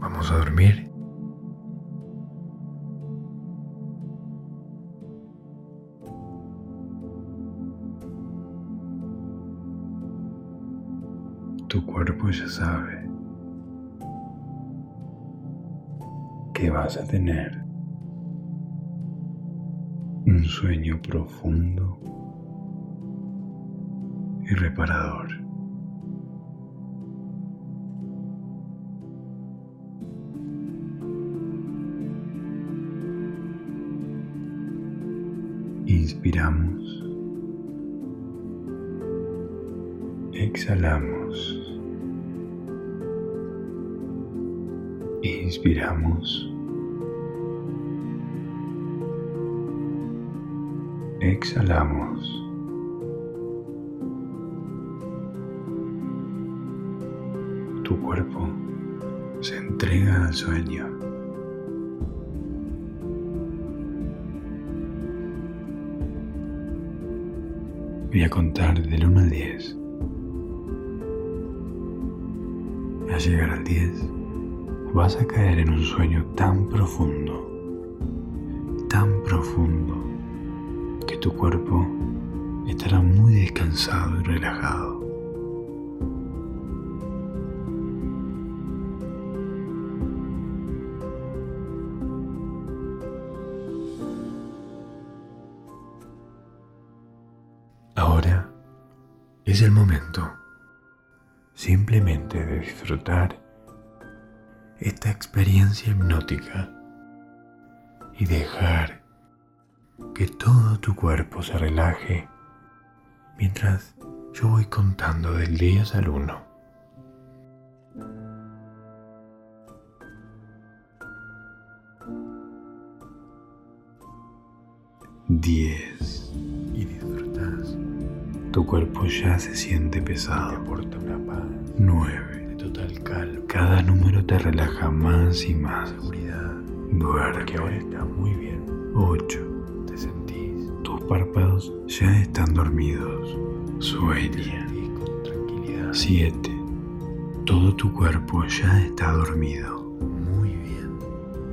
Vamos a dormir. Tu cuerpo ya sabe que vas a tener un sueño profundo y reparador. Inspiramos. Exhalamos. Inspiramos. Exhalamos. Tu cuerpo se entrega al sueño. Voy a contar del 1 al 10. Al llegar al 10, vas a caer en un sueño tan profundo, tan profundo, que tu cuerpo estará muy descansado y relajado. Hipnótica y dejar que todo tu cuerpo se relaje mientras yo voy contando del 10 al 1. Diez y disfrutas. Tu cuerpo ya se siente pesado. Te aporta una paz. Cada número te relaja más y más. Seguridad. Duerme. Que ahora está muy bien. Ocho. Te sentís. Tus párpados ya están dormidos. Sueña. con tranquilidad. Siete. Todo tu cuerpo ya está dormido. Muy bien.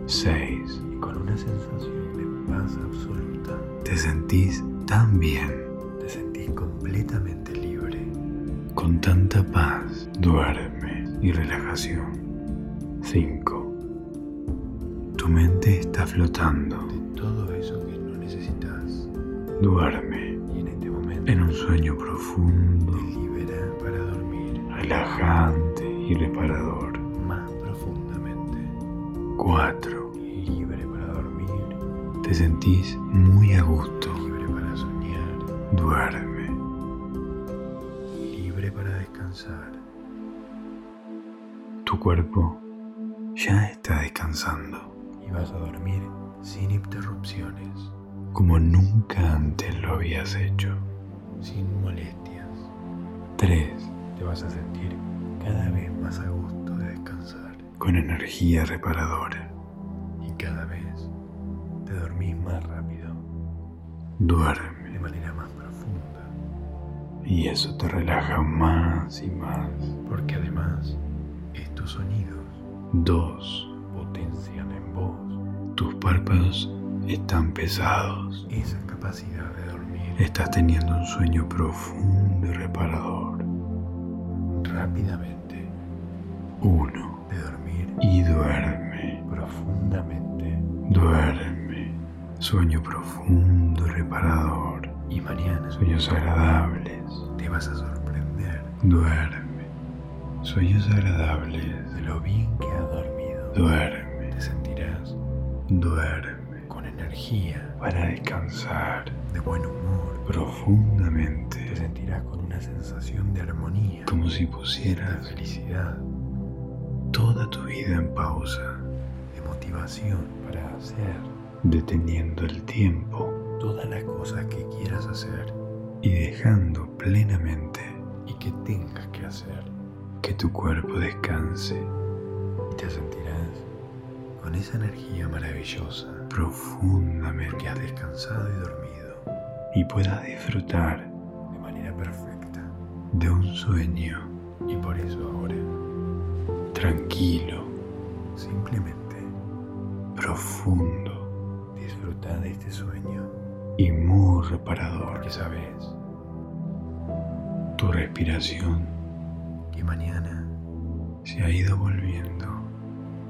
Seis. Y con una sensación de paz absoluta. Te sentís tan bien. Te sentís completamente libre. Con tanta paz, duerme y relajación. 5. Tu mente está flotando de todo eso que no necesitas. Duerme. Y en este momento, en un sueño profundo, te libera para dormir. Relajante y reparador. Más profundamente. 4. Libre para dormir. Te sentís cuerpo ya está descansando. Y vas a dormir sin interrupciones. Como nunca antes lo habías hecho. Sin molestias. 3. Te vas a sentir cada vez más a gusto de descansar. Con energía reparadora. Y cada vez te dormís más rápido. Duerme de manera más profunda. Y eso te relaja más y más. Porque además, 2. Potencian en vos. Tus párpados están pesados. Esa capacidad de dormir. Estás teniendo un sueño profundo y reparador. Rápidamente. 1. De dormir. Y duerme. Profundamente. Duerme. Sueño profundo y reparador. Y mañana. Sueños agradables. Te vas a sorprender. Duerme. Sueños agradables. Lo bien que has dormido. Duerme. Te sentirás. Duerme. Con energía. Para descansar. De buen humor. Profundamente. Te sentirás con una sensación de armonía. Como si pusieras. De felicidad. Toda tu vida en pausa. De motivación para hacer. Deteniendo el tiempo. Todas las cosas que quieras hacer. Y dejando plenamente. Y que tengas que hacer. Que tu cuerpo descanse. Y te sentirás con esa energía maravillosa. Profundamente. Que has descansado y dormido. Y puedas disfrutar. De manera perfecta. De un sueño. Y por eso ahora. Tranquilo. simplemente profundo. Disfruta de este sueño y muy reparador. Que sabes, tu respiración que mañana se ha ido volviendo.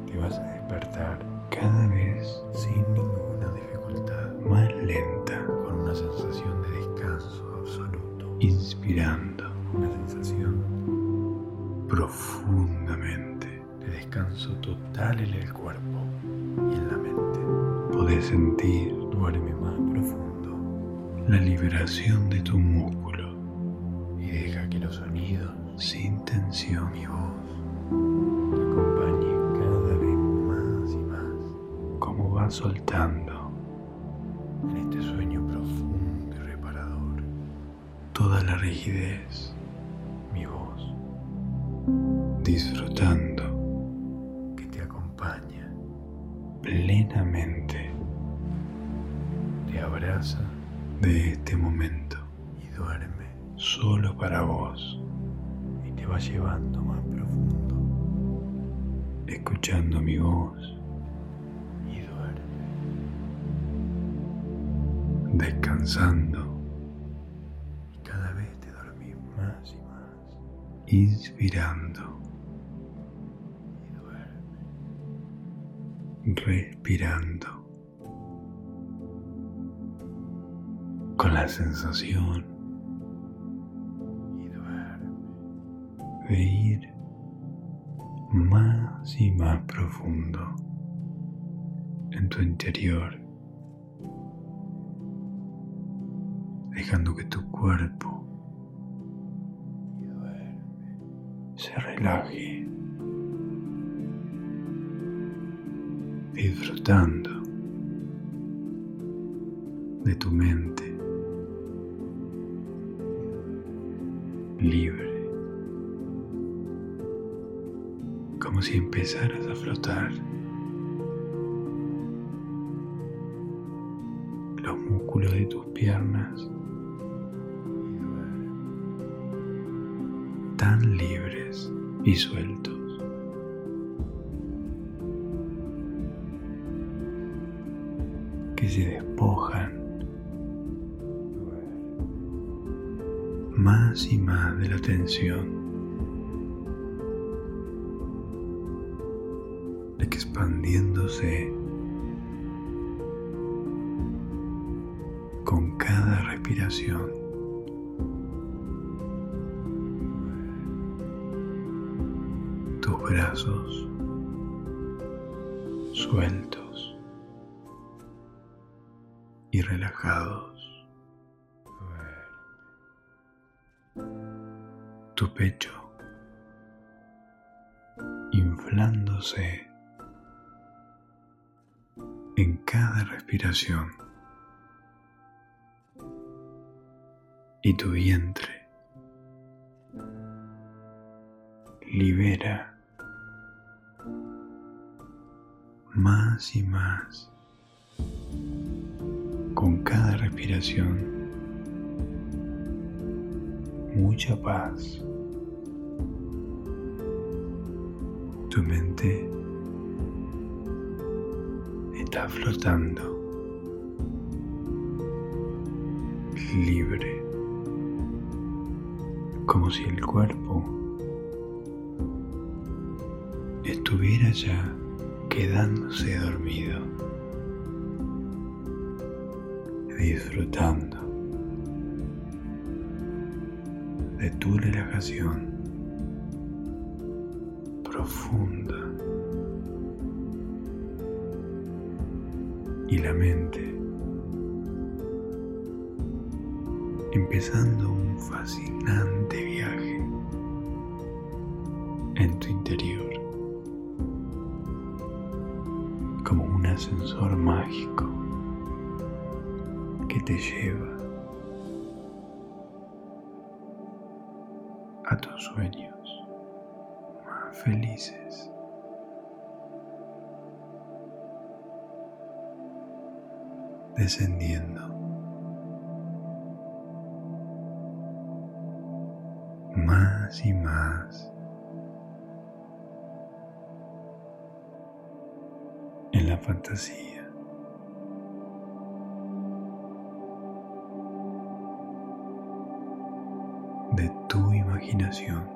Te vas a despertar cada vez sin ninguna dificultad, más lenta, con una sensación de descanso absoluto, inspirando. Una sensación profundamente. de descanso total en el cuerpo y en la mente. Podés sentir, duerme más profundo, la liberación de tu músculo. Y deja que los sonidos sin tensión. Y voz te acompañen cada vez más y más, como vas soltando. En este sueño profundo y reparador. Toda la rigidez, mi voz, disfrutando. que te acompaña. Plenamente, te abraza. De este momento va llevando más profundo, escuchando mi voz y duerme, descansando. Y cada vez te dormís más y más, inspirando. Y duerme, respirando. Con la sensación de ir más y más profundo en tu interior, dejando que tu cuerpo se relaje, disfrutando de tu mente libre, como si empezaras a flotar. Los músculos de tus piernas tan libres y sueltos. que se despojan más y más de la tensión, expandiéndose con cada respiración. Tus brazos sueltos y relajados. Tu pecho inflándose cada respiración y tu vientre libera más y más con cada respiración mucha paz. Tu mente está flotando. Libre, como si el cuerpo estuviera ya quedándose dormido, disfrutando de tu relajación profunda y la mente empezando un fascinante viaje en tu interior como un ascensor mágico que te lleva a tus sueños más felices. descendiendo. Más y más. En la fantasía. de tu imaginación.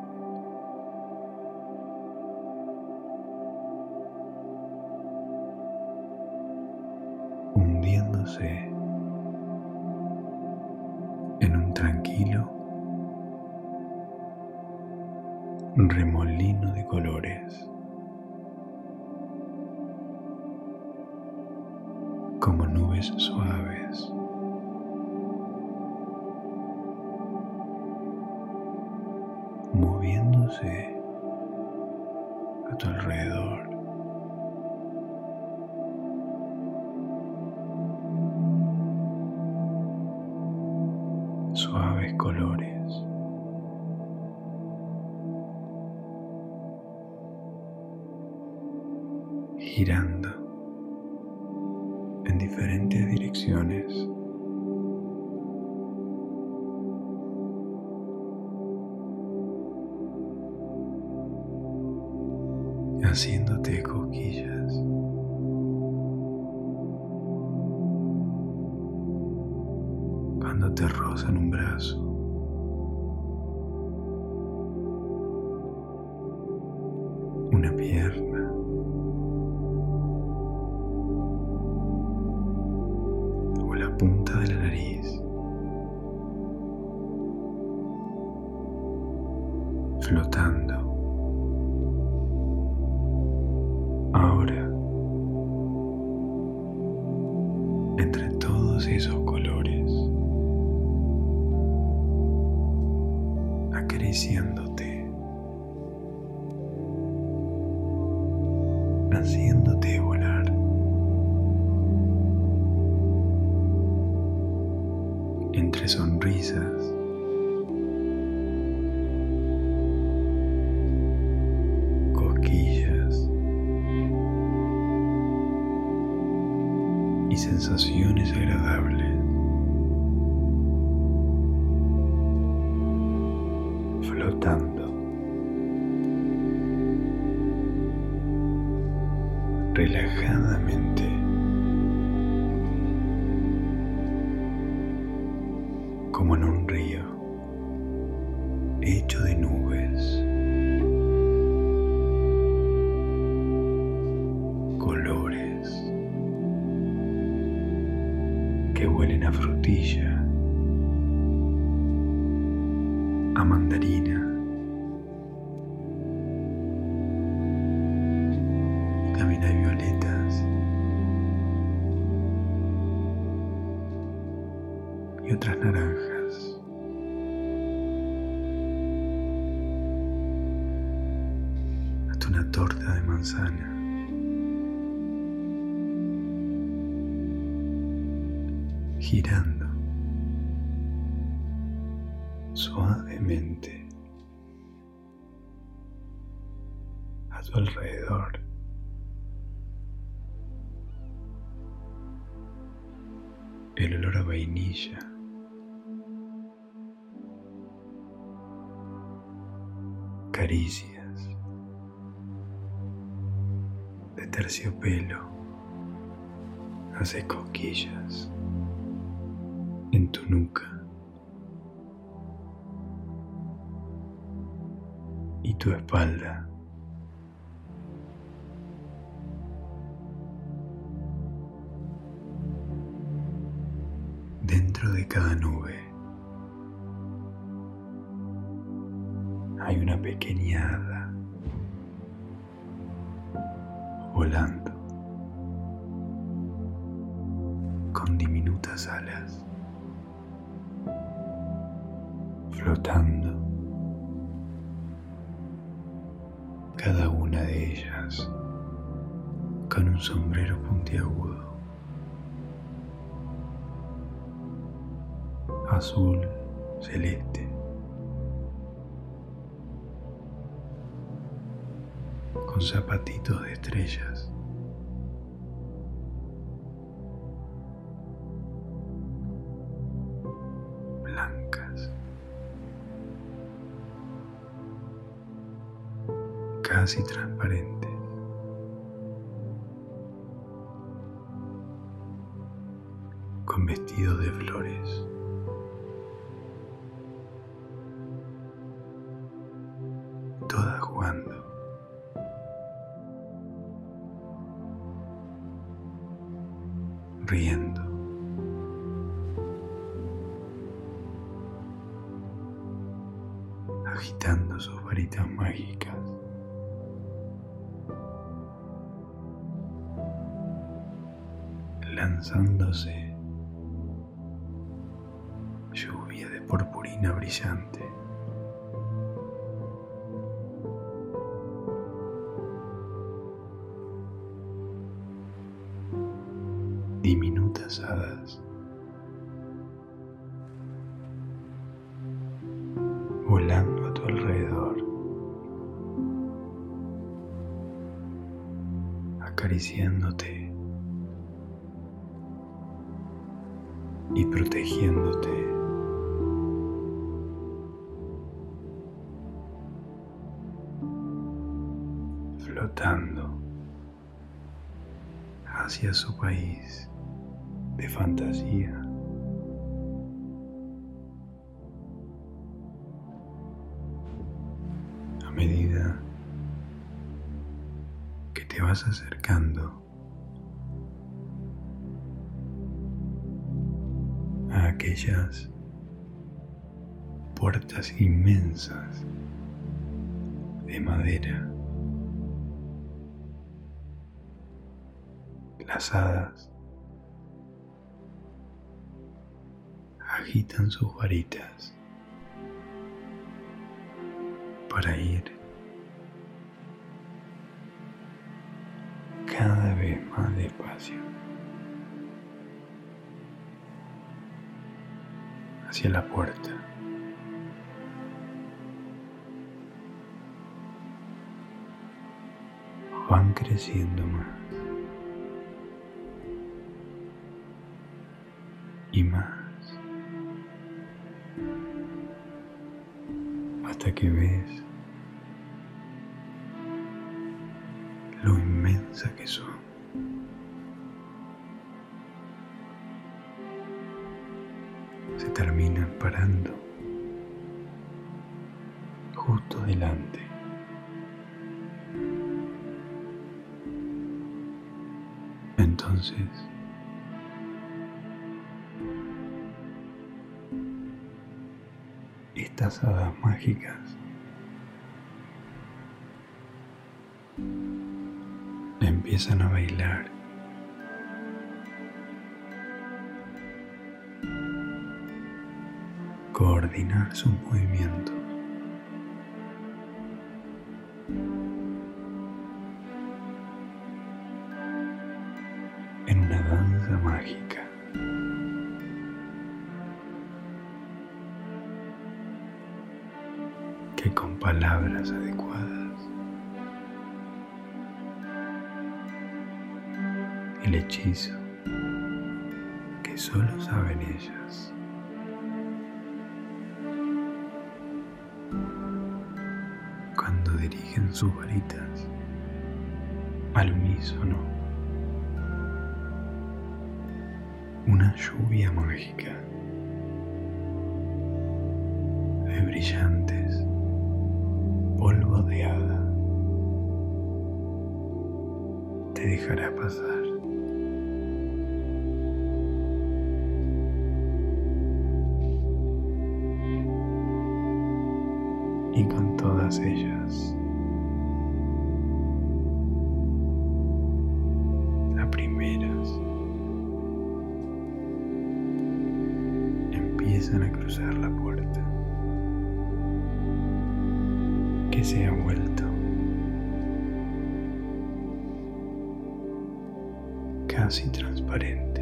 haciéndote coquillas. Cuando te rozan un brazo, y otras naranjas. Hasta una torta de manzana. girando suavemente a tu alrededor. El olor a vainilla. de terciopelo hace coquillas en tu nuca y tu espalda. Dentro de cada nube génial. Con vestido de flores. Hacia su país de fantasía. A medida que te vas acercando aquellas puertas inmensas de madera. Hadas agitan sus varitas para ir cada vez más despacio. hacia la puerta. Van creciendo más y hadas mágicas empiezan a bailar coordinar sus movimientos. Al unísono. Una lluvia mágica de brillantes polvo de hada te dejará pasar. y con todas ellas cruzar la puerta que se ha vuelto casi transparente.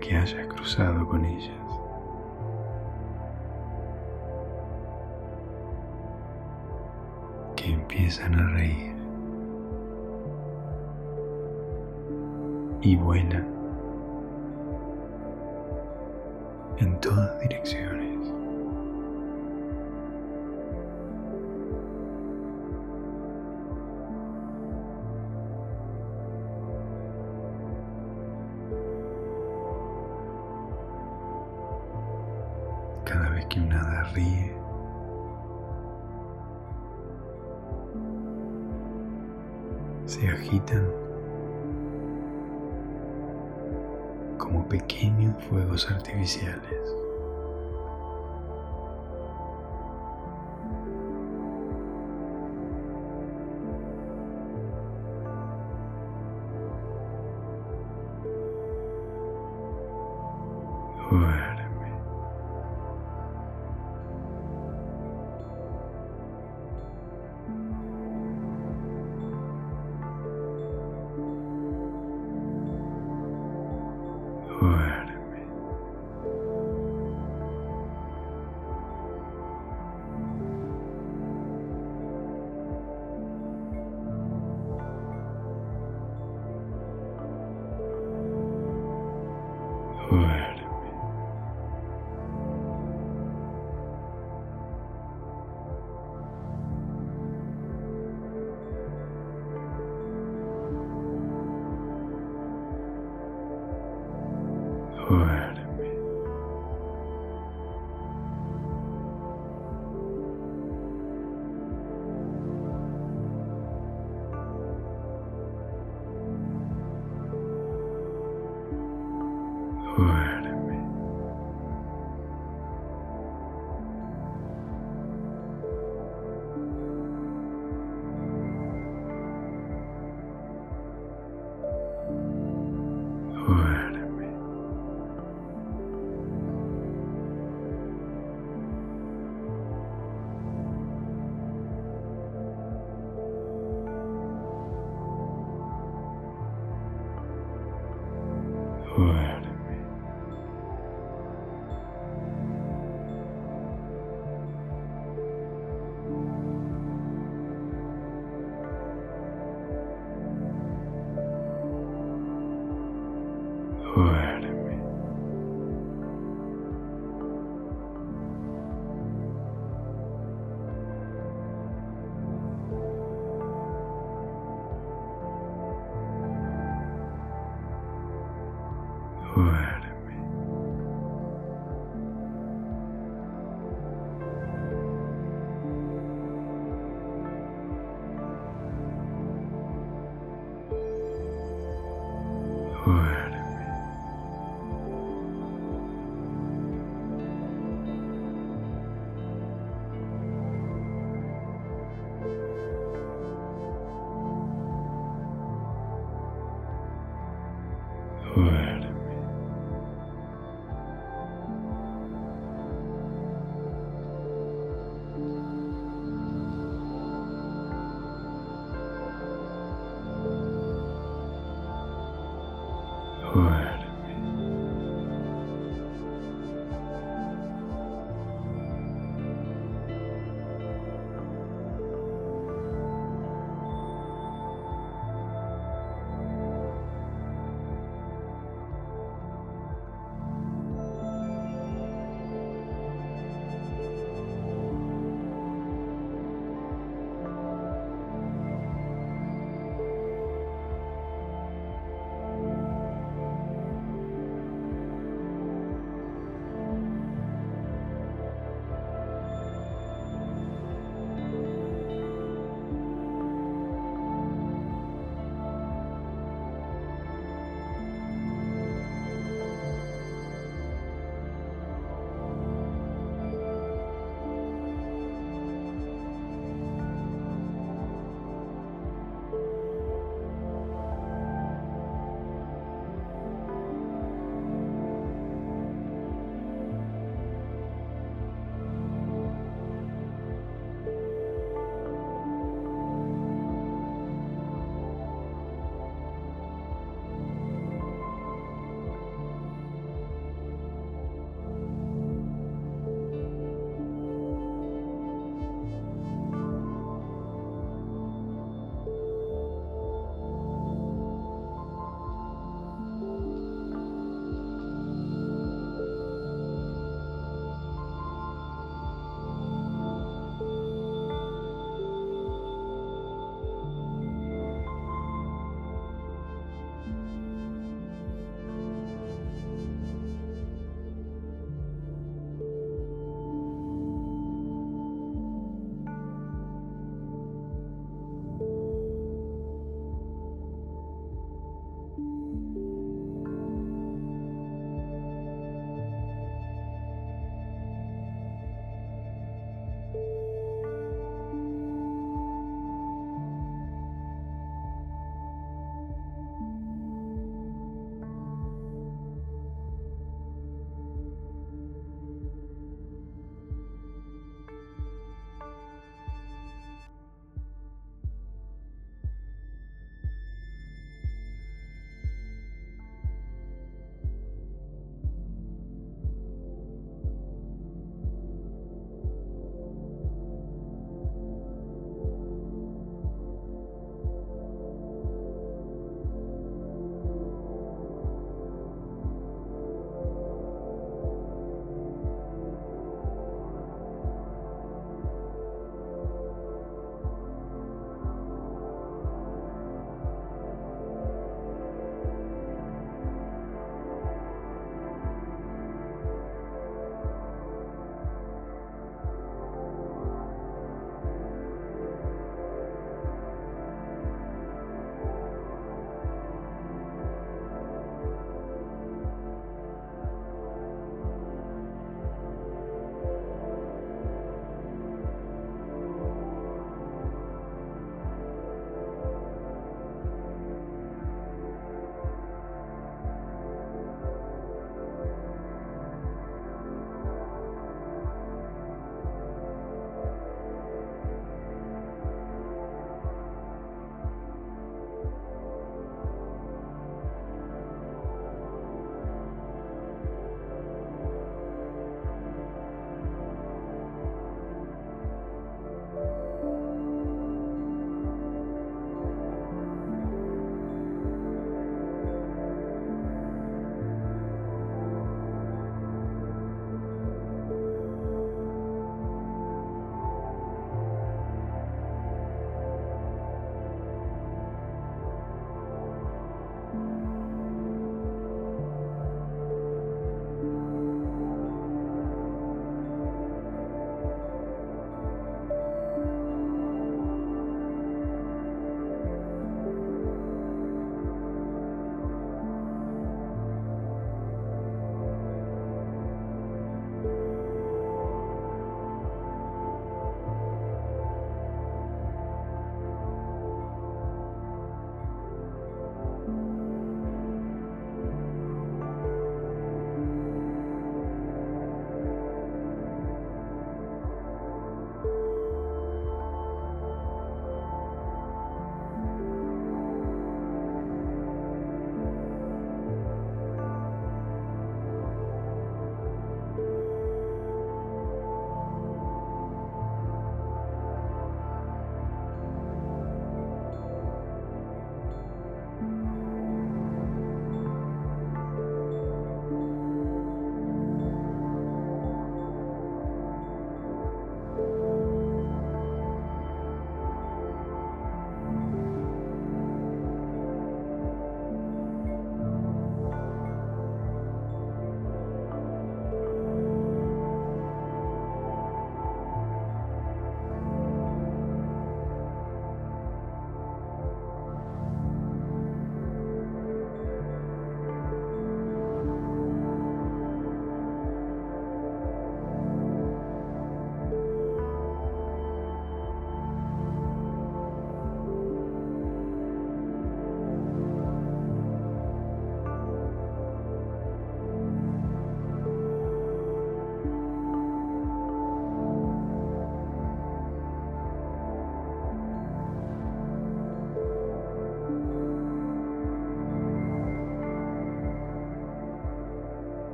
Que hayas cruzado con ellas. que empiezan a reír y vuelan en todas direcciones. Como pequeños fuegos artificiales.